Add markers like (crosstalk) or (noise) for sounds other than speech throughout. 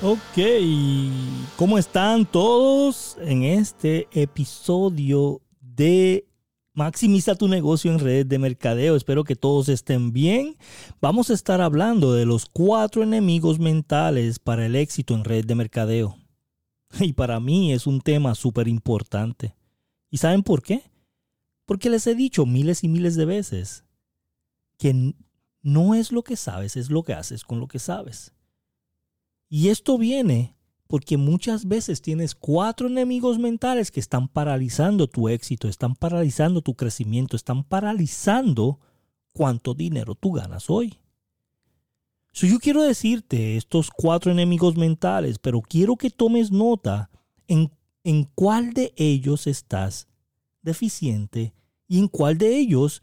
Ok, ¿cómo están todos en este episodio de Maximiza tu negocio en redes de mercadeo? Espero que todos estén bien. Vamos a estar hablando de los cuatro enemigos mentales para el éxito en redes de mercadeo. (laughs) Y para mí es un tema súper importante. ¿Y saben por qué? Porque les he dicho miles y miles de veces que no es lo que sabes, es lo que haces con lo que sabes. Y esto viene porque muchas veces tienes cuatro enemigos mentales que están paralizando tu éxito, están paralizando tu crecimiento, están paralizando cuánto dinero tú ganas hoy. So, yo quiero decirte estos cuatro enemigos mentales, pero quiero que tomes nota en, en cuál de ellos estás deficiente y en cuál de ellos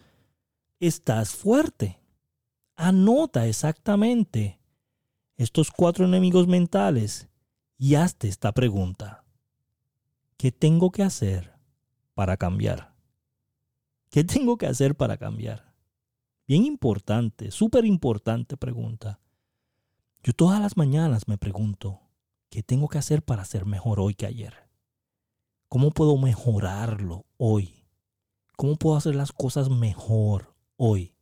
estás fuerte. Anota exactamente estos cuatro enemigos mentales y hazte esta pregunta. ¿Qué tengo que hacer para cambiar? ¿Qué tengo que hacer para cambiar? Bien importante, súper importante pregunta. Yo todas las mañanas me pregunto, ¿qué tengo que hacer para ser mejor hoy que ayer? ¿Cómo puedo mejorarlo hoy? ¿Cómo puedo hacer las cosas mejor hoy?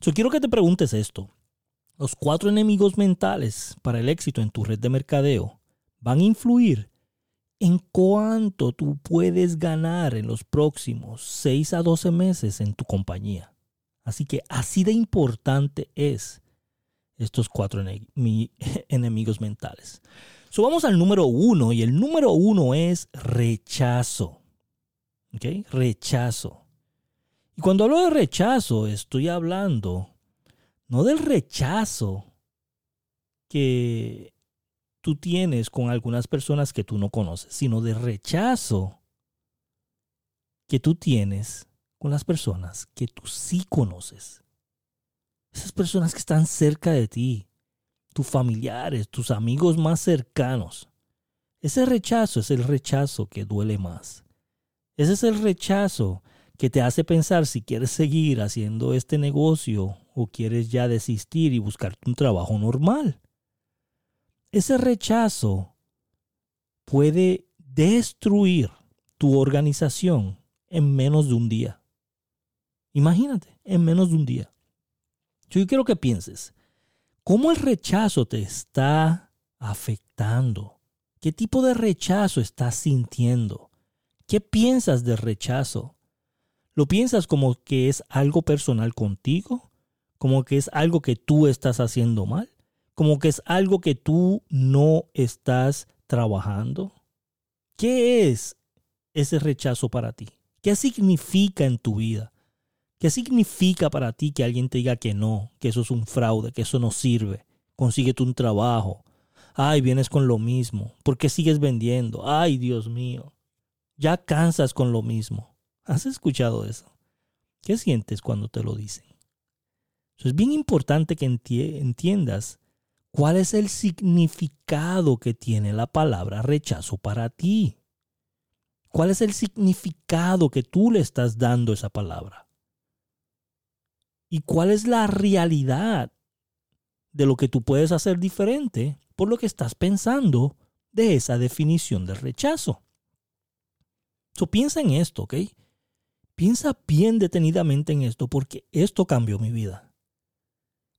Yo quiero que te preguntes esto. Los cuatro enemigos mentales para el éxito en tu red de mercadeo van a influir en cuánto tú puedes ganar en los próximos 6 a 12 meses en tu compañía. Así que así de importante es estos cuatro (laughs) enemigos mentales. So, vamos al número uno y el número uno es rechazo. ¿Ok? Rechazo. Y cuando hablo de rechazo estoy hablando no del rechazo que tú tienes con algunas personas que tú no conoces, sino del rechazo que tú tienes con las personas que tú sí conoces. Esas personas que están cerca de ti, tus familiares, tus amigos más cercanos. Ese rechazo es el rechazo que duele más. Ese es el rechazo que te hace pensar si quieres seguir haciendo este negocio o quieres ya desistir y buscarte un trabajo normal. Ese rechazo puede destruir tu organización en menos de un día. Imagínate, en menos de un día. Yo quiero que pienses, ¿cómo el rechazo te está afectando? ¿Qué tipo de rechazo estás sintiendo? ¿Qué piensas del rechazo? ¿Lo piensas como que es algo personal contigo? ¿Como que es algo que tú estás haciendo mal? ¿Como que es algo que tú no estás trabajando? ¿Qué es ese rechazo para ti? ¿Qué significa en tu vida? ¿Qué significa para ti que alguien te diga que no, que eso es un fraude, que eso no sirve? Consíguete un trabajo. Ay, vienes con lo mismo. ¿Por qué sigues vendiendo? Ay, Dios mío. Ya cansas con lo mismo. ¿Has escuchado eso? ¿Qué sientes cuando te lo dicen? Es bien importante que entiendas cuál es el significado que tiene la palabra rechazo para ti. ¿Cuál es el significado que tú le estás dando a esa palabra? ¿Y cuál es la realidad de lo que tú puedes hacer diferente por lo que estás pensando de esa definición de rechazo? So, piensa en esto, ¿ok? Piensa bien detenidamente en esto porque esto cambió mi vida.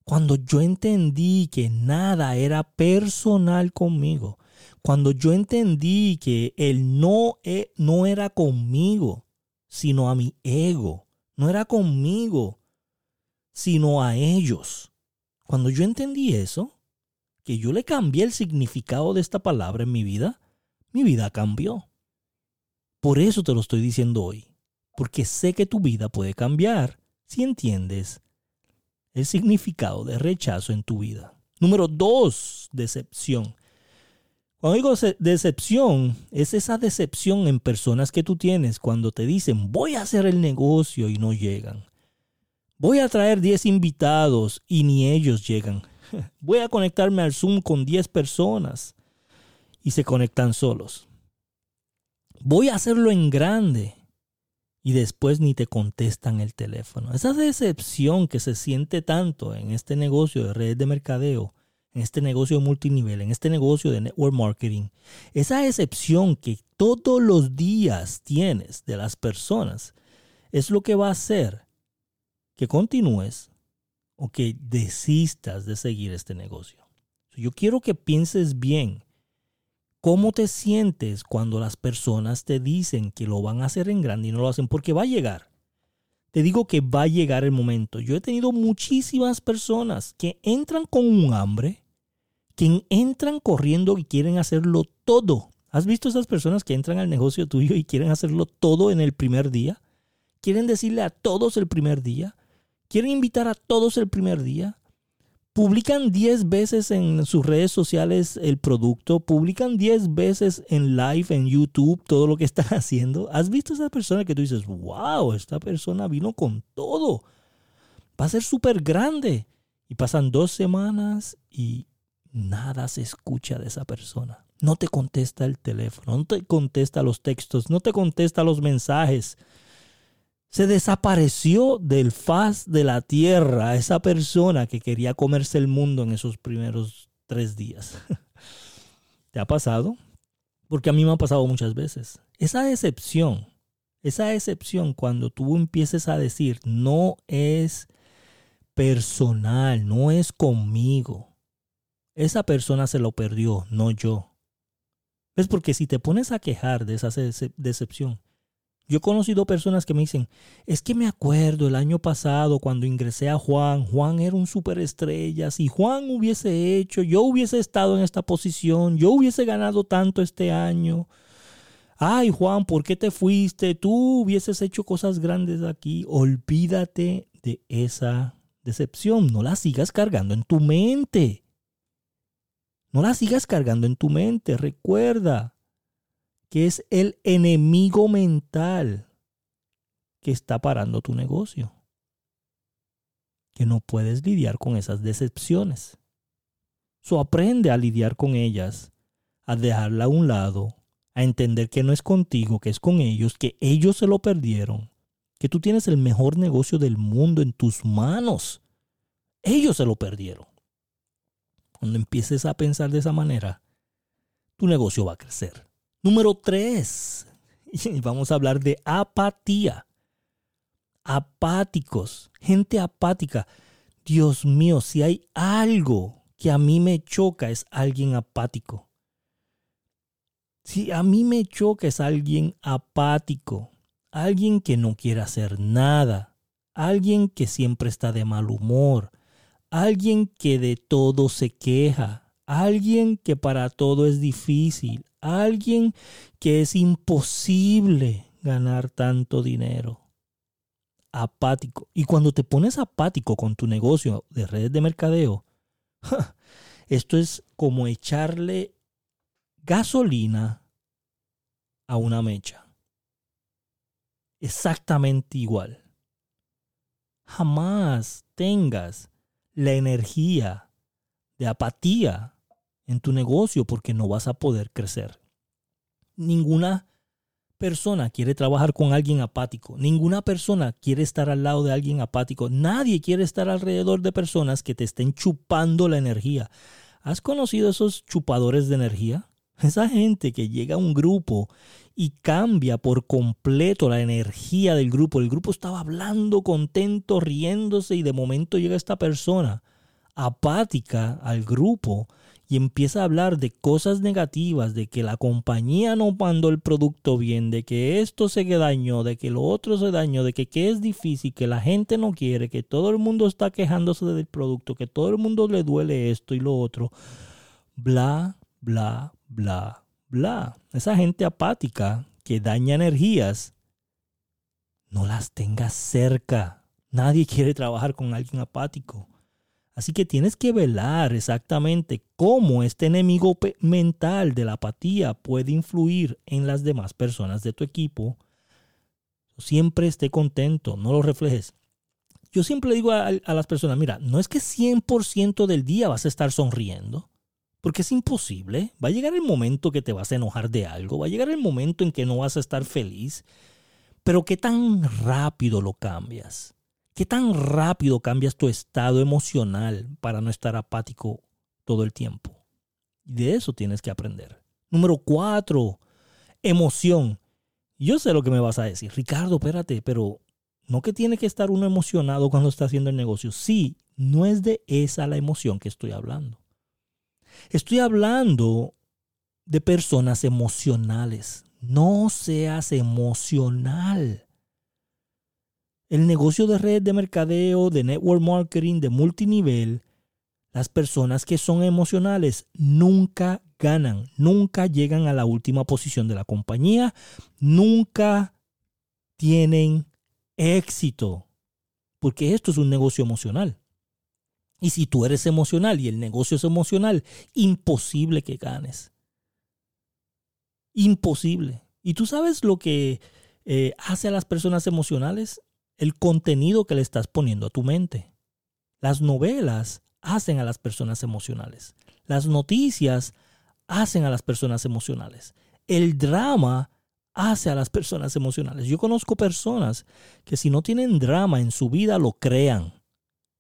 Cuando yo entendí que nada era personal conmigo, cuando yo entendí que el no, e, no era conmigo, sino a mi ego, no era conmigo, sino a ellos. Cuando yo entendí eso, que yo le cambié el significado de esta palabra en mi vida, mi vida cambió. Por eso te lo estoy diciendo hoy porque sé que tu vida puede cambiar si entiendes el significado de rechazo en tu vida. Número dos, decepción. Cuando digo decepción, es esa decepción en personas que tú tienes cuando te dicen voy a hacer el negocio y no llegan. Voy a traer 10 invitados y ni ellos llegan. (laughs) Voy a conectarme al Zoom con 10 personas y se conectan solos. Voy a hacerlo en grande y después ni te contestan el teléfono. Esa decepción que se siente tanto en este negocio de redes de mercadeo en este negocio multinivel, en este negocio de network marketing, esa excepción que todos los días tienes de las personas es lo que va a hacer que continúes o que desistas de seguir este negocio. Yo quiero que pienses bien cómo te sientes cuando las personas te dicen que lo van a hacer en grande y no lo hacen, porque va a llegar. Te digo que va a llegar el momento. Yo he tenido muchísimas personas que entran con un hambre, que entran corriendo y quieren hacerlo todo. ¿Has visto esas personas que entran al negocio tuyo y quieren hacerlo todo en el primer día? Quieren decirle a todos el primer día. Quieren invitar a todos el primer día publican 10 veces en sus redes sociales el producto, publican 10 veces en live en YouTube todo lo que están (laughs) haciendo. ¿Has visto a esa persona que tú dices, wow, esta persona vino con todo? Va a ser súper grande. Y pasan dos semanas y nada se escucha de esa persona. No te contesta el teléfono, no te contesta los textos, no te contesta los mensajes se desapareció del faz de la tierra esa persona que quería comerse el mundo en esos primeros tres días. (laughs) ¿Te ha pasado? Porque a mí me ha pasado muchas veces. Esa decepción, esa decepción cuando tú empieces a decir, no es personal, no es conmigo. Esa persona se lo perdió, no yo. Es porque si te pones a quejar de esa decepción, yo he conocido personas que me dicen, es que me acuerdo el año pasado cuando ingresé a Juan, Juan era un superestrella, si Juan hubiese hecho, yo hubiese estado en esta posición, yo hubiese ganado tanto este año. Ay Juan, ¿por qué te fuiste? Tú hubieses hecho cosas grandes aquí. Olvídate de esa decepción, no la sigas cargando en tu mente. No la sigas cargando en tu mente, recuerda que es el enemigo mental que está parando tu negocio. Que no puedes lidiar con esas decepciones. So aprende a lidiar con ellas, a dejarla a un lado, a entender que no es contigo, que es con ellos, que ellos se lo perdieron, que tú tienes el mejor negocio del mundo en tus manos. Ellos se lo perdieron. Cuando empieces a pensar de esa manera, tu negocio va a crecer. Número tres, (laughs) vamos a hablar de apatía. Apáticos, gente apática. Dios mío, si hay algo que a mí me choca es alguien apático. Si a mí me choca es alguien apático, alguien que no quiere hacer nada, alguien que siempre está de mal humor, alguien que de todo se queja, alguien que para todo es difícil, alguien que es imposible ganar tanto dinero. Apático. Y cuando te pones apático con tu negocio de redes de mercadeo, esto es como echarle gasolina a una mecha. Exactamente igual. Jamás tengas la energía de apatía en tu negocio porque no vas a poder crecer. Ninguna persona quiere trabajar con alguien apático. Ninguna persona quiere estar al lado de alguien apático. Nadie quiere estar alrededor de personas que te estén chupando la energía. ¿Has conocido esos chupadores de energía? (laughs) Esa gente que llega a un grupo y cambia por completo la energía del grupo. El grupo estaba hablando, contento, riéndose y de momento llega esta persona apática al grupo y empieza a hablar de cosas negativas, de que la compañía no mandó el producto bien, de que esto se dañó, de que lo otro se dañó, de que, es difícil, que la gente no quiere, que todo el mundo está quejándose del producto, que todo el mundo le duele esto y lo otro. Bla, bla, bla, bla. Esa gente apática que daña energías, no las tengas cerca. Nadie quiere trabajar con alguien apático. Así que tienes que velar exactamente cómo este enemigo mental de la apatía puede influir en las demás personas de tu equipo. Siempre esté contento, no lo reflejes. Yo siempre digo a, a las personas, mira, no es que 100% del día vas a estar sonriendo, porque es imposible. Va a llegar el momento que te vas a enojar de algo, va a llegar el momento en que no vas a estar feliz, pero ¿qué tan rápido lo cambias? ¿Qué tan rápido cambias tu estado emocional para no estar apático todo el tiempo. Y de eso tienes que aprender. Número cuatro, emoción. Yo sé lo que me vas a decir. Ricardo, espérate, pero no que tiene que estar uno emocionado cuando está haciendo el negocio. Sí, no es de esa la emoción que estoy hablando. Estoy hablando de personas emocionales. No seas emocional. El negocio de red de mercadeo, de network marketing, de multinivel, las personas que son emocionales nunca ganan, nunca llegan a la última posición de la compañía, nunca tienen éxito, porque esto es un negocio emocional. Y si tú eres emocional y el negocio es emocional, imposible que ganes. Imposible. ¿Y tú sabes lo que eh, hace a las personas emocionales? El contenido que le estás poniendo a tu mente. Las novelas hacen a las personas emocionales. Las noticias hacen a las personas emocionales. El drama hace a las personas emocionales. Yo conozco personas que si no tienen drama en su vida lo crean.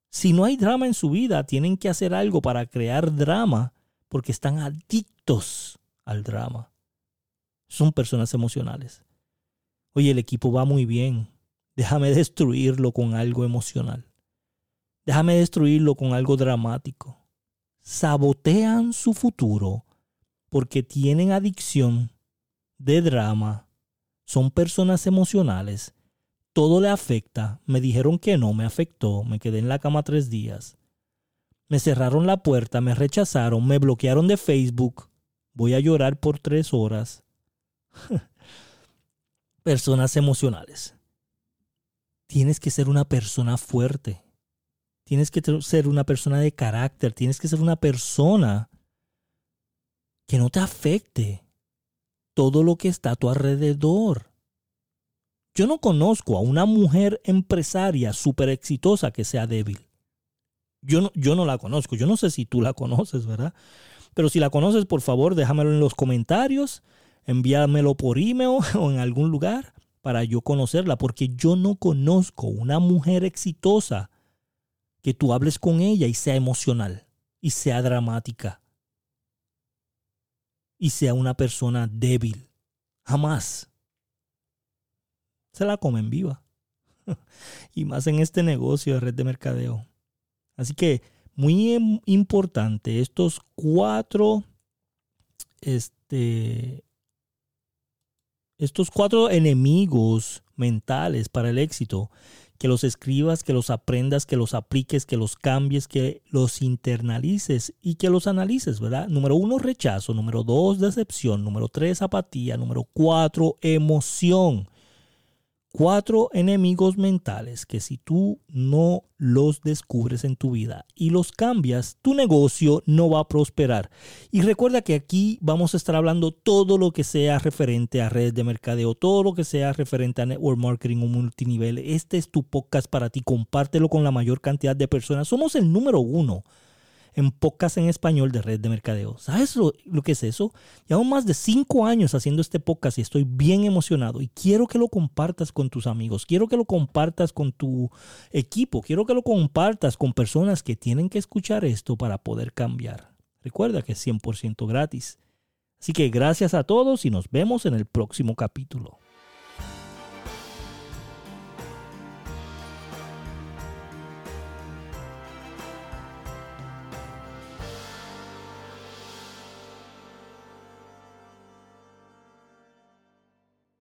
Si no hay drama en su vida, tienen que hacer algo para crear drama porque están adictos al drama. Son personas emocionales. Oye, el equipo va muy bien. Déjame destruirlo con algo emocional. Déjame destruirlo con algo dramático. Sabotean su futuro porque tienen adicción de drama. Son personas emocionales todo le afecta. Me dijeron que no, me afectó. Me quedé en la cama tres días. Me cerraron la puerta, me rechazaron, me bloquearon de Facebook. Voy a llorar por tres horas. (laughs) Personas emocionales. Tienes que ser una persona fuerte. Tienes que ser una persona de carácter. Tienes que ser una persona que no te afecte todo lo que está a tu alrededor. Yo no conozco a una mujer empresaria súper exitosa que sea débil. Yo no, yo no la conozco. Yo no sé si tú la conoces, ¿verdad? Pero si la conoces, por favor, déjamelo en los comentarios, envíamelo por email (laughs) o en algún lugar para yo conocerla, porque yo no conozco una mujer exitosa que tú hables con ella y sea emocional y sea dramática y sea una persona débil. Jamás se la comen viva. (laughs) y más en este negocio de red de mercadeo. Así que muy importante estos cuatro este estos cuatro enemigos mentales para el éxito, que los escribas, que los aprendas, que los apliques, que los cambies, que los internalices y que los analices, ¿verdad? Número uno, rechazo. Número dos, decepción. Número tres, apatía. Número cuatro, emoción cuatro enemigos mentales que si tú no los descubres en tu vida y los cambias, tu negocio no va a prosperar. Y recuerda que aquí vamos a estar hablando todo lo que sea referente a redes de mercadeo, todo lo que sea referente a network marketing o multinivel. Este es tu podcast para ti. Compártelo con la mayor cantidad de personas. Somos el número uno en podcast en español de red de mercadeo. ¿Sabes lo, que es eso? Llevo más de cinco años haciendo este podcast y estoy bien emocionado y quiero que lo compartas con tus amigos, quiero que lo compartas con tu equipo, quiero que lo compartas con personas que tienen que escuchar esto para poder cambiar. Recuerda que es 100% gratis. Así que gracias a todos y nos vemos en el próximo capítulo.